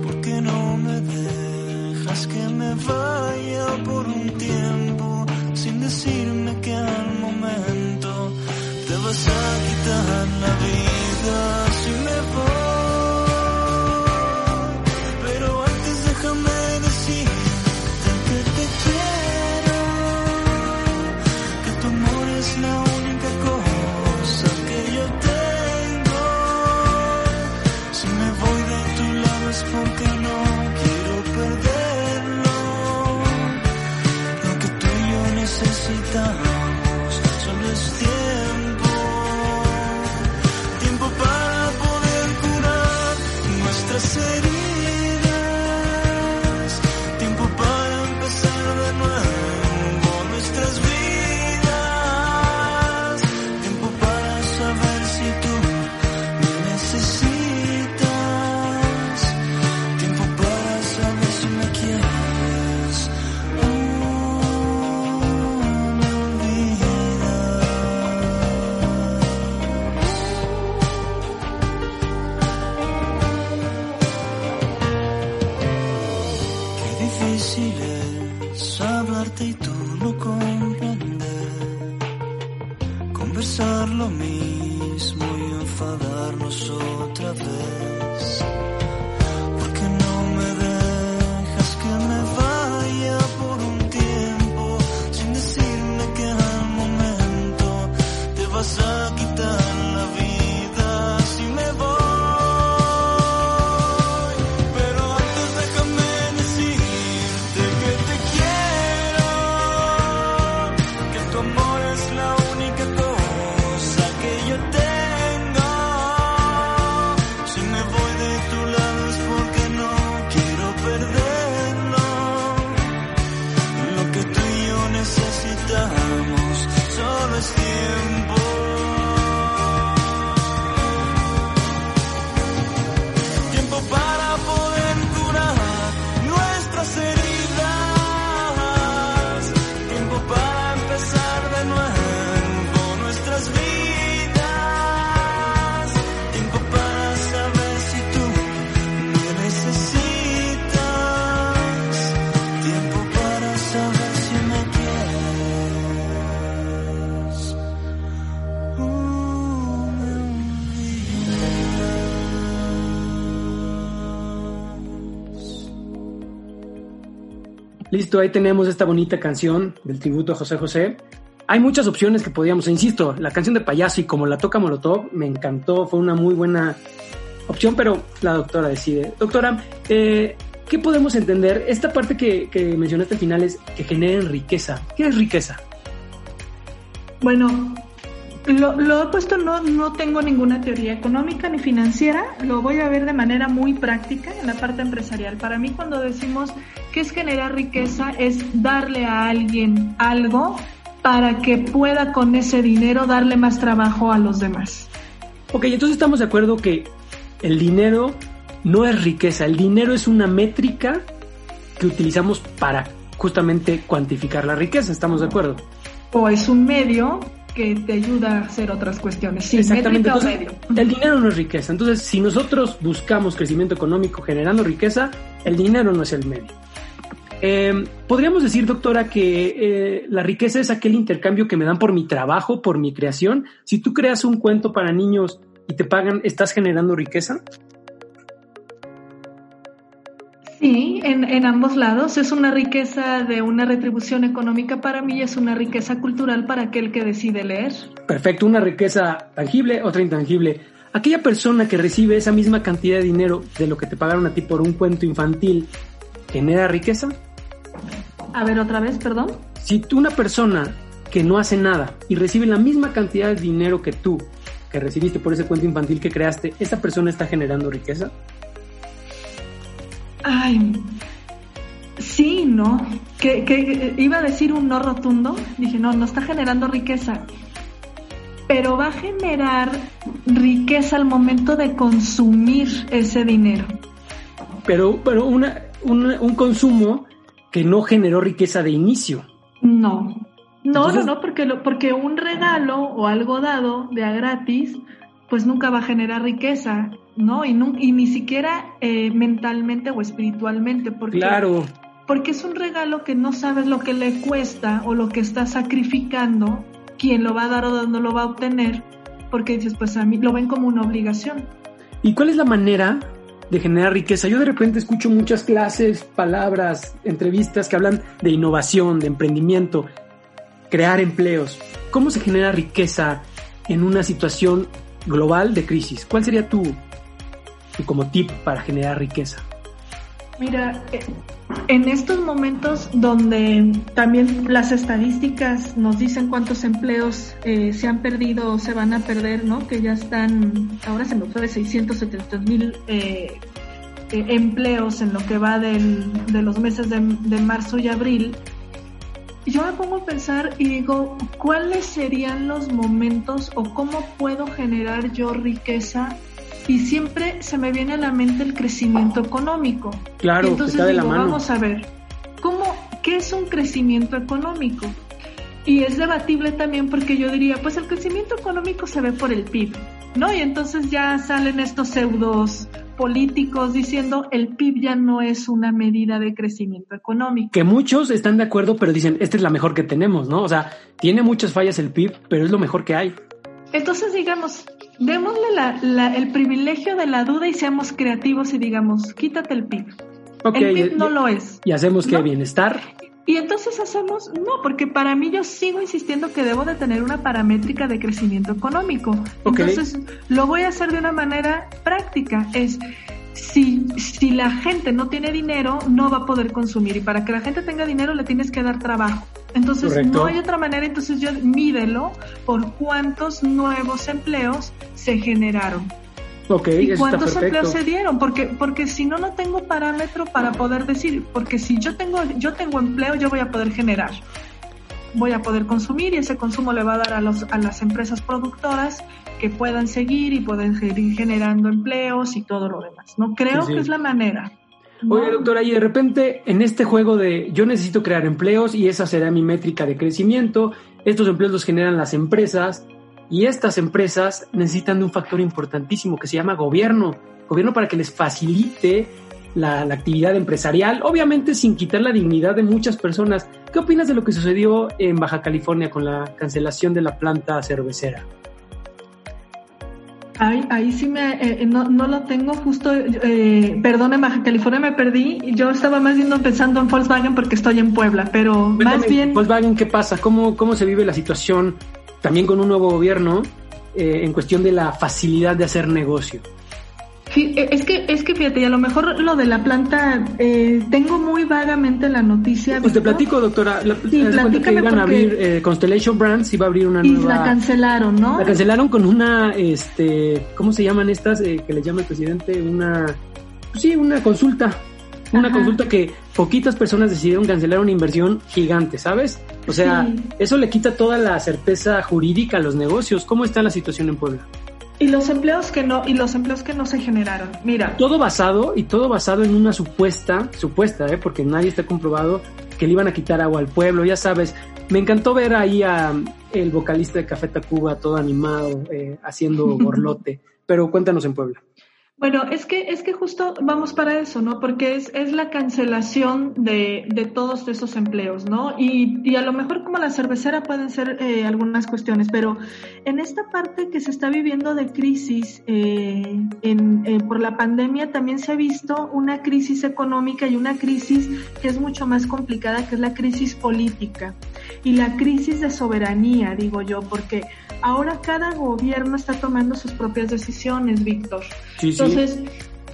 Porque no me dejas que me vaya vas a quitar la vida si me voy. Ahí tenemos esta bonita canción del tributo a José José. Hay muchas opciones que podíamos, insisto, la canción de payaso y como la toca Molotov, me encantó, fue una muy buena opción, pero la doctora decide. Doctora, eh, ¿qué podemos entender? Esta parte que, que mencionaste al final es que generen riqueza. ¿Qué es riqueza? Bueno, lo, lo he puesto, no, no tengo ninguna teoría económica ni financiera, lo voy a ver de manera muy práctica en la parte empresarial. Para mí cuando decimos que es generar riqueza es darle a alguien algo para que pueda con ese dinero darle más trabajo a los demás. Ok, entonces estamos de acuerdo que el dinero no es riqueza, el dinero es una métrica que utilizamos para justamente cuantificar la riqueza, ¿estamos de acuerdo? O es un medio que te ayuda a hacer otras cuestiones. Sí, Exactamente. Entonces, medio. el dinero no es riqueza. Entonces, si nosotros buscamos crecimiento económico generando riqueza, el dinero no es el medio. Eh, Podríamos decir, doctora, que eh, la riqueza es aquel intercambio que me dan por mi trabajo, por mi creación. Si tú creas un cuento para niños y te pagan, ¿estás generando riqueza? Sí, en, en ambos lados. Es una riqueza de una retribución económica para mí y es una riqueza cultural para aquel que decide leer. Perfecto, una riqueza tangible, otra intangible. Aquella persona que recibe esa misma cantidad de dinero de lo que te pagaron a ti por un cuento infantil, ¿genera riqueza? A ver, otra vez, perdón. Si tú una persona que no hace nada y recibe la misma cantidad de dinero que tú, que recibiste por ese cuento infantil que creaste, ¿esta persona está generando riqueza? Ay, sí, ¿no? Que, que iba a decir un no rotundo. Dije, no, no está generando riqueza. Pero va a generar riqueza al momento de consumir ese dinero. Pero, pero una, una- un consumo que no generó riqueza de inicio. No. No, Entonces- no, no, porque, lo, porque un regalo o algo dado de a gratis, pues nunca va a generar riqueza, ¿no? Y, y ni siquiera eh, mentalmente o espiritualmente, porque, Claro, porque es un regalo que no sabes lo que le cuesta o lo que está sacrificando, quién lo va a dar o dónde lo va a obtener, porque dices, pues a mí lo ven como una obligación. ¿Y cuál es la manera de generar riqueza? Yo de repente escucho muchas clases, palabras, entrevistas que hablan de innovación, de emprendimiento, crear empleos. ¿Cómo se genera riqueza en una situación global de crisis? ¿Cuál sería tu, tu como tip para generar riqueza? Mira, eh, en estos momentos donde también las estadísticas nos dicen cuántos empleos eh, se han perdido o se van a perder, ¿no? Que ya están, ahora se me fue de 670 mil eh, eh, empleos en lo que va del- de los meses de, de marzo y abril. Yo me pongo a pensar y digo, ¿cuáles serían los momentos o cómo puedo generar yo riqueza? Y siempre se me viene a la mente el crecimiento económico. Claro, Y entonces está de la digo, mano. vamos a ver, ¿cómo, ¿qué es un crecimiento económico? Y es debatible también porque yo diría, pues el crecimiento económico se ve por el PIB, ¿no? Y entonces ya salen estos pseudos políticos diciendo el PIB ya no es una medida de crecimiento económico. Que muchos están de acuerdo, pero dicen, esta es la mejor que tenemos, ¿no? O sea, tiene muchas fallas el PIB, pero es lo mejor que hay. Entonces digamos, démosle la- la- el privilegio de la duda y seamos creativos y digamos, quítate el PIB. El PIB y- no lo es. y hacemos que ¿no? bienestar. Y entonces hacemos, no, porque para mí yo sigo insistiendo que debo de tener una paramétrica de crecimiento económico. Entonces lo voy a hacer de una manera práctica. Es, si, si la gente no tiene dinero, no va a poder consumir. Y para que la gente tenga dinero, le tienes que dar trabajo. Entonces Correcto. no hay otra manera. Entonces yo mídelo por cuántos nuevos empleos se generaron. Ok, ¿Y cuántos empleos se dieron? Porque, porque si no, no tengo parámetro para poder decir, porque si yo tengo, yo tengo empleo, yo voy a poder generar. Voy a poder consumir y ese consumo le va a dar a, los, a las empresas productoras que puedan seguir y pueden seguir generando empleos y todo lo demás. No creo Sí, sí. que es la manera. Oye, doctora, y de repente en este juego de yo necesito crear empleos y esa será mi métrica de crecimiento, estos empleos los generan las empresas y estas empresas necesitan de un factor importantísimo que se llama gobierno, gobierno para que les facilite la, la actividad empresarial, obviamente sin quitar la dignidad de muchas personas. ¿Qué opinas de lo que sucedió en Baja California con la cancelación de la planta cervecera? Ahí, ahí sí me, eh, no, no lo tengo justo, eh, perdón, en Baja California me perdí. Yo estaba más bien pensando en Volkswagen porque estoy en Puebla, pero más bien... Volkswagen, ¿qué pasa? ¿Cómo, ¿Cómo se vive la situación también con un nuevo gobierno eh, en cuestión de la facilidad de hacer negocio? Eh, es que, es que fíjate, y a lo mejor lo de la planta, eh, tengo muy vagamente la noticia. Pues te platico, doctora. La, sí, que iban a abrir eh, Constellation Brands, iba a abrir una y nueva. Y la cancelaron, ¿no? La cancelaron con una, este, ¿cómo se llaman estas que le llama el presidente? Una, pues sí, una consulta. Una consulta que poquitas personas decidieron cancelar una inversión gigante, ¿sabes? O sea, eso le quita toda la certeza jurídica a los negocios. ¿Cómo está la situación en Puebla? Y los empleos que no, y los empleos que no se generaron. Mira. Todo basado, y todo basado en una supuesta, supuesta, ¿eh? porque nadie está comprobado que le iban a quitar agua al pueblo, ya sabes. Me encantó ver ahí a el vocalista de Café Tacuba todo animado, eh, haciendo borlote. Pero cuéntanos en Puebla. Bueno, es que, es que justo vamos para eso, ¿no? Porque es, es la cancelación de, de todos esos empleos, ¿no? Y, y, a lo mejor como la cervecera pueden ser eh, algunas cuestiones, pero en esta parte que se está viviendo de crisis eh, en, eh, por la pandemia también se ha visto una crisis económica y una crisis que es mucho más complicada, que es la crisis política y la crisis de soberanía, digo yo, porque ahora cada gobierno está tomando sus propias decisiones, Víctor. Entonces,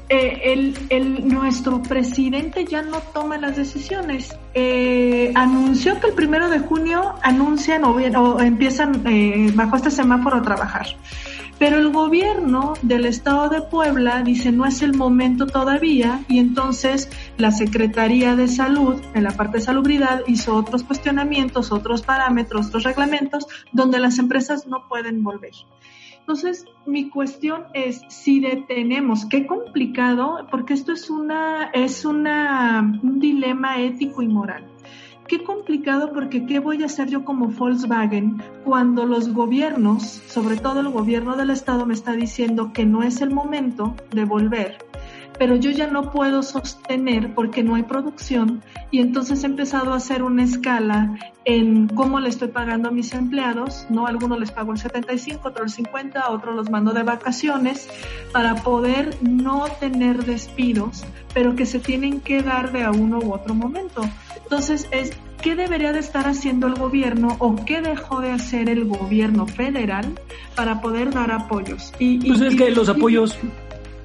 eh, el, el, nuestro presidente ya no toma las decisiones. Eh, anunció que el primero de junio anuncian o, o empiezan eh, bajo este semáforo a trabajar. Pero el gobierno del estado de Puebla dice no es el momento todavía y entonces la Secretaría de Salud en la parte de salubridad hizo otros cuestionamientos, otros parámetros, otros reglamentos donde las empresas no pueden volver. Entonces, mi cuestión es si detenemos, qué complicado, porque esto es una es una un dilema ético y moral. Qué complicado porque qué voy a hacer yo como Volkswagen cuando los gobiernos, sobre todo el gobierno del estado, me está diciendo que no es el momento de volver, pero yo ya no puedo sostener porque no hay producción y entonces he empezado a hacer una escala en cómo le estoy pagando a mis empleados, ¿no? Algunos les pago el 75, otros el 50, otros los mando de vacaciones para poder no tener despidos, pero que se tienen que dar de a uno u otro momento. Entonces es qué debería de estar haciendo el gobierno o qué dejó de hacer el gobierno federal para poder dar apoyos. Y, pues es que los apoyos,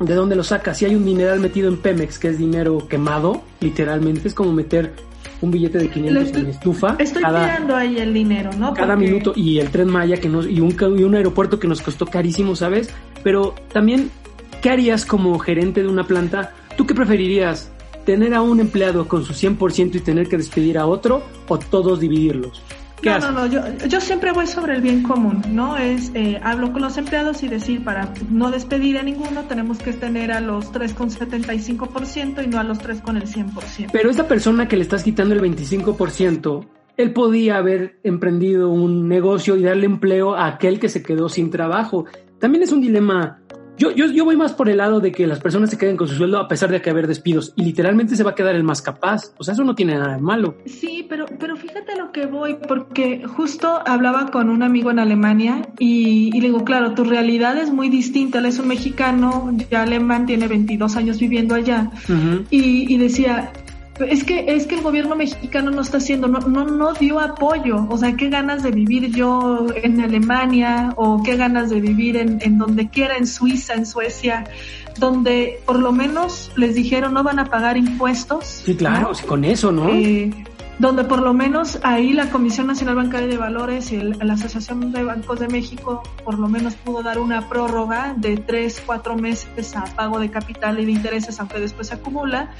¿de dónde los saca? Si hay un mineral metido en Pemex, que es dinero quemado, literalmente, es como meter un billete de 500 en estufa. Estoy tirando ahí el dinero, ¿no? Cada minuto y el tren Maya que nos, y, un, y un aeropuerto que nos costó carísimo, ¿sabes? Pero también, ¿qué harías como gerente de una planta? ¿Tú qué preferirías? tener a un empleado con su 100% y tener que despedir a otro o todos dividirlos? No, no, no, yo, yo, siempre voy sobre el bien común, ¿no? Es, eh, hablo con los empleados y decir, para no despedir a ninguno, tenemos que tener a los 3 con 75% y no a los 3 con el 100%. Pero esta persona que le estás quitando el 25%, él podía haber emprendido un negocio y darle empleo a aquel que se quedó sin trabajo. También es un dilema yo, yo, yo voy más por el lado de que las personas se queden con su sueldo a pesar de que haber despidos y literalmente se va a quedar el más capaz. O sea, eso no tiene nada de malo. Sí, pero, pero fíjate lo que voy, porque justo hablaba con un amigo en Alemania y, y le digo, claro, tu realidad es muy distinta. Él es un mexicano, ya alemán, tiene 22 años viviendo allá. y, y decía, es que, es que el gobierno mexicano no está haciendo, no, no, no dio apoyo. O sea, qué ganas de vivir yo en Alemania o qué ganas de vivir en, en donde quiera, en Suiza, en Suecia, donde por lo menos les dijeron no van a pagar impuestos. Sí, claro, con eso, ¿no? Eh, donde por lo menos ahí la Comisión Nacional Bancaria de Valores y la Asociación de Bancos de México por lo menos pudo dar una prórroga de tres, cuatro meses a pago de capital y de intereses, aunque después se acumula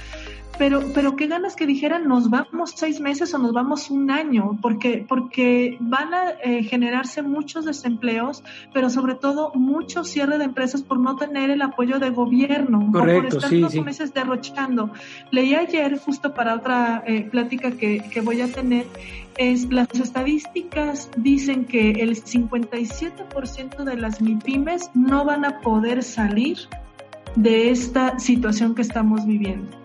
pero, pero qué ganas que dijeran nos vamos seis meses o nos vamos un año, porque, porque van a eh, generarse muchos desempleos, pero sobre todo mucho cierre de empresas por no tener el apoyo de gobierno, Correcto, por estar sí, dos sí. meses derrochando. Leí ayer, justo para otra eh, plática que, que voy a tener, es las estadísticas dicen que el 57% de las MIPIMES no van a poder salir de esta situación que estamos viviendo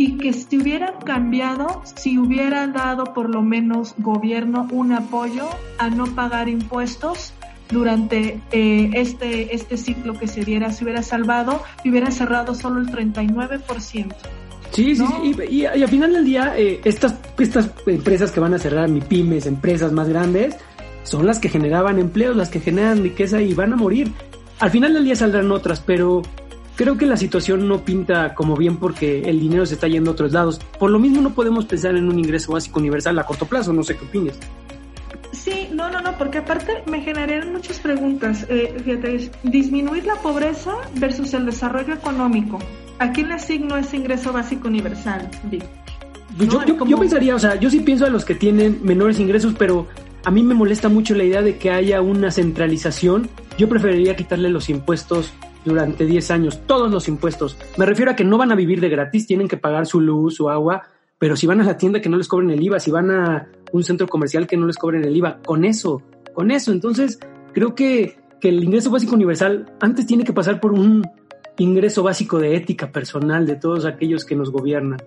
y que si hubieran cambiado, si hubiera dado por lo menos gobierno un apoyo a no pagar impuestos, durante eh, este, este ciclo que se diera, se hubiera salvado y hubiera cerrado solo el 39%. Sí, sí, sí. Y, y, al final del día, eh, estas, estas empresas que van a cerrar, mi pymes, empresas más grandes, son las que generaban empleos, las que generan riqueza y van a morir. Al final del día saldrán otras, pero creo que la situación no pinta como bien porque el dinero se está yendo a otros lados. Por lo mismo no podemos pensar en un ingreso básico universal a corto plazo, no sé qué opines. Sí, no, no, no, porque aparte me generaron muchas preguntas. Eh, fíjate, disminuir la pobreza versus el desarrollo económico. ¿A quién le asigno ese ingreso básico universal, Vic? Yo, yo, yo, pensaría, o sea, yo sí pienso a los que tienen menores ingresos, pero a mí me molesta mucho la idea de que haya una centralización. Yo preferiría quitarle los impuestos durante 10 años, todos los impuestos. Me refiero a que no van a vivir de gratis, tienen que pagar su luz, su agua, pero si van a la tienda que no les cobren el IVA, si van a un centro comercial que no les cobren el IVA, con eso, con eso. Entonces, creo que, que el ingreso básico universal antes tiene que pasar por un ingreso básico de ética personal de todos aquellos que nos gobiernan.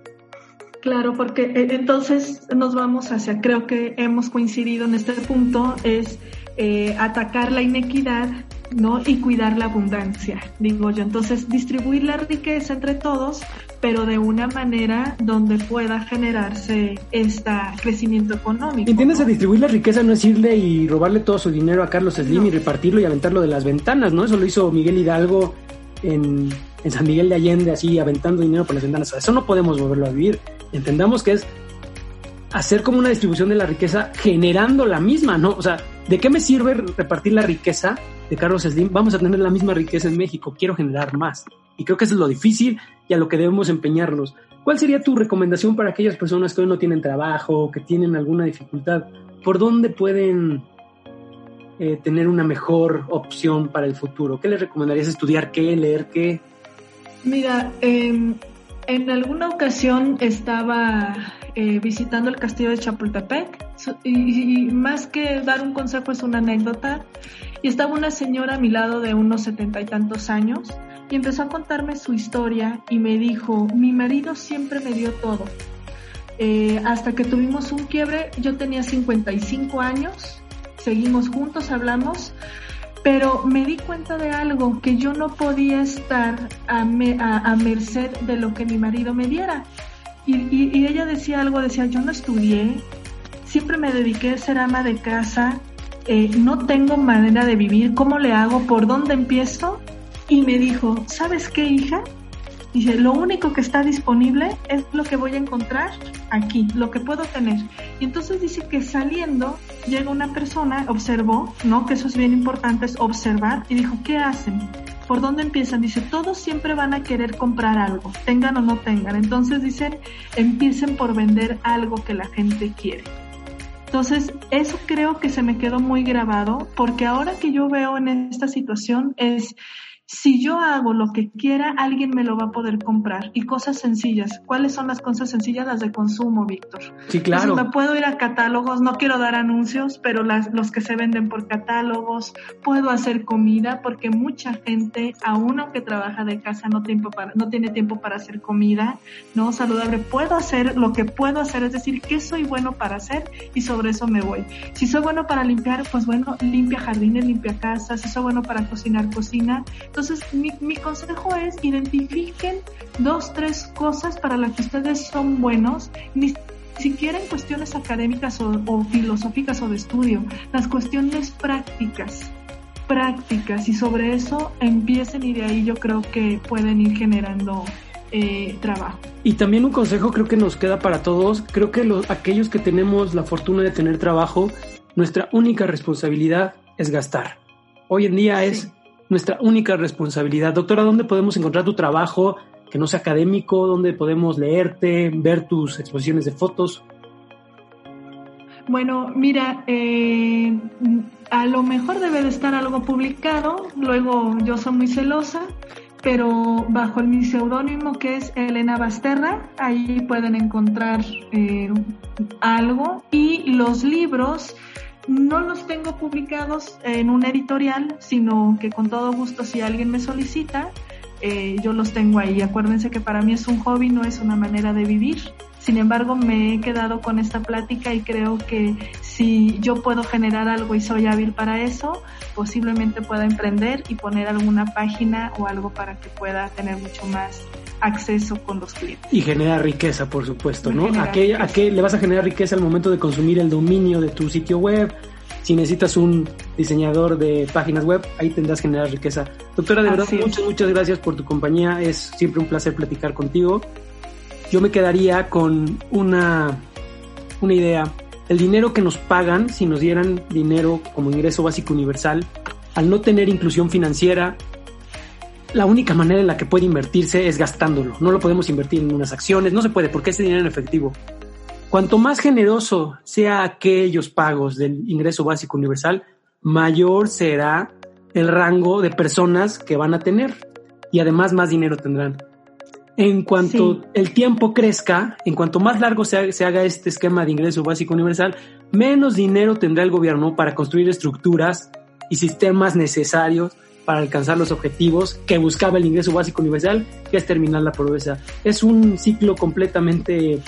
Claro, porque eh, entonces nos vamos hacia, creo que hemos coincidido en este punto, es eh, atacar la inequidad ¿no? y cuidar la abundancia, digo yo. Entonces, distribuir la riqueza entre todos, pero de una manera donde pueda generarse este crecimiento económico. ¿Entiendes? ¿no? A distribuir la riqueza no es irle y robarle todo su dinero a Carlos Slim no. y repartirlo y aventarlo de las ventanas, ¿no? Eso lo hizo Miguel Hidalgo en, en San Miguel de Allende, así aventando dinero por las ventanas. Eso no podemos volverlo a vivir. Entendamos que es hacer como una distribución de la riqueza generando la misma, ¿no? O sea, ¿de qué me sirve repartir la riqueza de Carlos Slim? Vamos a tener la misma riqueza en México, quiero generar más. Y creo que eso es lo difícil y a lo que debemos empeñarnos. ¿Cuál sería tu recomendación para aquellas personas que hoy no tienen trabajo, que tienen alguna dificultad? ¿Por dónde pueden eh, tener una mejor opción para el futuro? ¿Qué les recomendarías estudiar qué, leer qué? Mira, eh, en alguna ocasión estaba eh, visitando el castillo de Chapultepec y, más que dar un consejo es una anécdota y estaba una señora a mi lado de unos setenta y tantos años y empezó a contarme su historia y me dijo, mi marido siempre me dio todo. Eh, hasta que tuvimos un quiebre, yo tenía 55 años, seguimos juntos, hablamos, pero me di cuenta de algo, que yo no podía estar a merced de lo que mi marido me diera. Y, y, y, ella decía algo, decía, yo no estudié, siempre me dediqué a ser ama de casa, eh, no tengo manera de vivir, ¿cómo le hago? ¿Por dónde empiezo? Y me dijo, ¿sabes qué, hija? Dice, lo único que está disponible es lo que voy a encontrar aquí, lo que puedo tener. Y entonces dice que saliendo llega una persona, observó, ¿no? Que eso es bien importante, es observar, y dijo, ¿qué hacen? ¿Por dónde empiezan? Dice, todos siempre van a querer comprar algo, tengan o no tengan. Entonces dicen, empiecen por vender algo que la gente quiere. Entonces, eso creo que se me quedó muy grabado, porque ahora que yo veo en esta situación es si yo hago lo que quiera, alguien me lo va a poder comprar. Y cosas sencillas. ¿Cuáles son las cosas sencillas? Las de consumo, Víctor. Sí, claro. Entonces, me puedo ir a catálogos, no quiero dar anuncios, pero las, los que se venden por catálogos. Puedo hacer comida, porque mucha gente, aún aunque trabaja de casa, no, tiempo para, no tiene tiempo para hacer comida, ¿no? Saludable. Puedo hacer lo que puedo hacer, es decir, qué soy bueno para hacer y sobre eso me voy. Si soy bueno para limpiar, pues bueno, limpia jardines, limpia casas. Si soy bueno para cocinar, cocina. Entonces, mi, mi, consejo es identifiquen dos, tres cosas para las que ustedes son buenos, ni siquiera en cuestiones académicas o, o filosóficas o de estudio, las cuestiones prácticas prácticas y sobre eso empiecen y de ahí yo creo que pueden ir generando eh, trabajo. Y también un consejo creo que nos queda para todos, creo que los, aquellos que tenemos la fortuna de tener trabajo, nuestra única responsabilidad es gastar. Hoy en día sí. es nuestra única responsabilidad. Doctora, ¿dónde podemos encontrar tu trabajo que no sea académico? ¿Dónde podemos leerte, ver tus exposiciones de fotos? Bueno, mira, eh, a lo mejor debe de estar algo publicado, luego yo soy muy celosa, pero bajo mi seudónimo que es Elena Basterra, ahí pueden encontrar eh, algo y los libros no los tengo publicados en un editorial, sino que con todo gusto si alguien me solicita, eh, yo los tengo ahí. Acuérdense que para mí es un hobby, no es una manera de vivir. Sin embargo, me he quedado con esta plática y creo que si yo puedo generar algo y soy hábil para eso, posiblemente pueda emprender y poner alguna página o algo para que pueda tener mucho más acceso con los clientes. Y genera riqueza, por supuesto, ¿no? ¿A qué, ¿A qué le vas a generar riqueza al momento de consumir el dominio de tu sitio web? Si necesitas un diseñador de páginas web, ahí tendrás que generar riqueza. Doctora, de verdad, muchas, muchas gracias por tu compañía. Es siempre un placer platicar contigo yo me quedaría con una, una idea. El dinero que nos pagan, si nos dieran dinero como ingreso básico universal, al no tener inclusión financiera, la única manera en la que puede invertirse es gastándolo. No lo podemos invertir en unas acciones, no se puede porque es dinero en efectivo. Cuanto más generoso sea aquellos pagos del ingreso básico universal, mayor será el rango de personas que van a tener y además más dinero tendrán. En cuanto el tiempo crezca, en cuanto más largo se haga, este esquema de ingreso básico universal, menos dinero tendrá el gobierno para construir estructuras y sistemas necesarios para alcanzar los objetivos que buscaba el ingreso básico universal, que es terminar la pobreza. Es un ciclo completamente,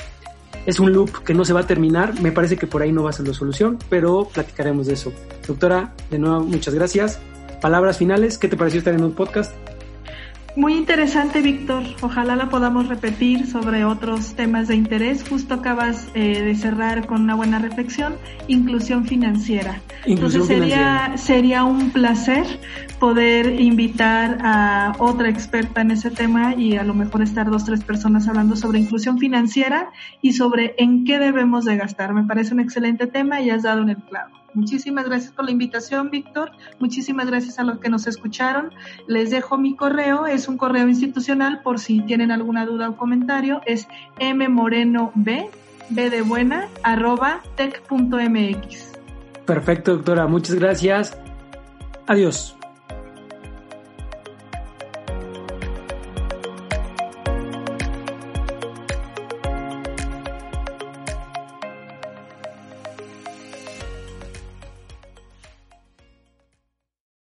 es un loop que no se va a terminar. Me parece que por ahí no va a ser la solución, pero platicaremos de eso. Doctora, de nuevo, muchas gracias. Palabras finales, ¿qué te pareció estar en un podcast? Muy interesante, Víctor. Ojalá la podamos repetir sobre otros temas de interés. Justo acabas eh, de cerrar con una buena reflexión, inclusión financiera. Entonces sería, sería un placer poder invitar a otra experta en ese tema y a lo mejor estar dos, tres personas hablando sobre inclusión financiera y sobre en qué debemos de gastar. Me parece un excelente tema y has dado en el clavo. Muchísimas gracias por la invitación, Víctor. Muchísimas gracias a los que nos escucharon. Les dejo mi correo, es un correo institucional por si tienen alguna duda o comentario. Es mmorenob, b arroba. Perfecto, doctora. Muchas gracias. Adiós.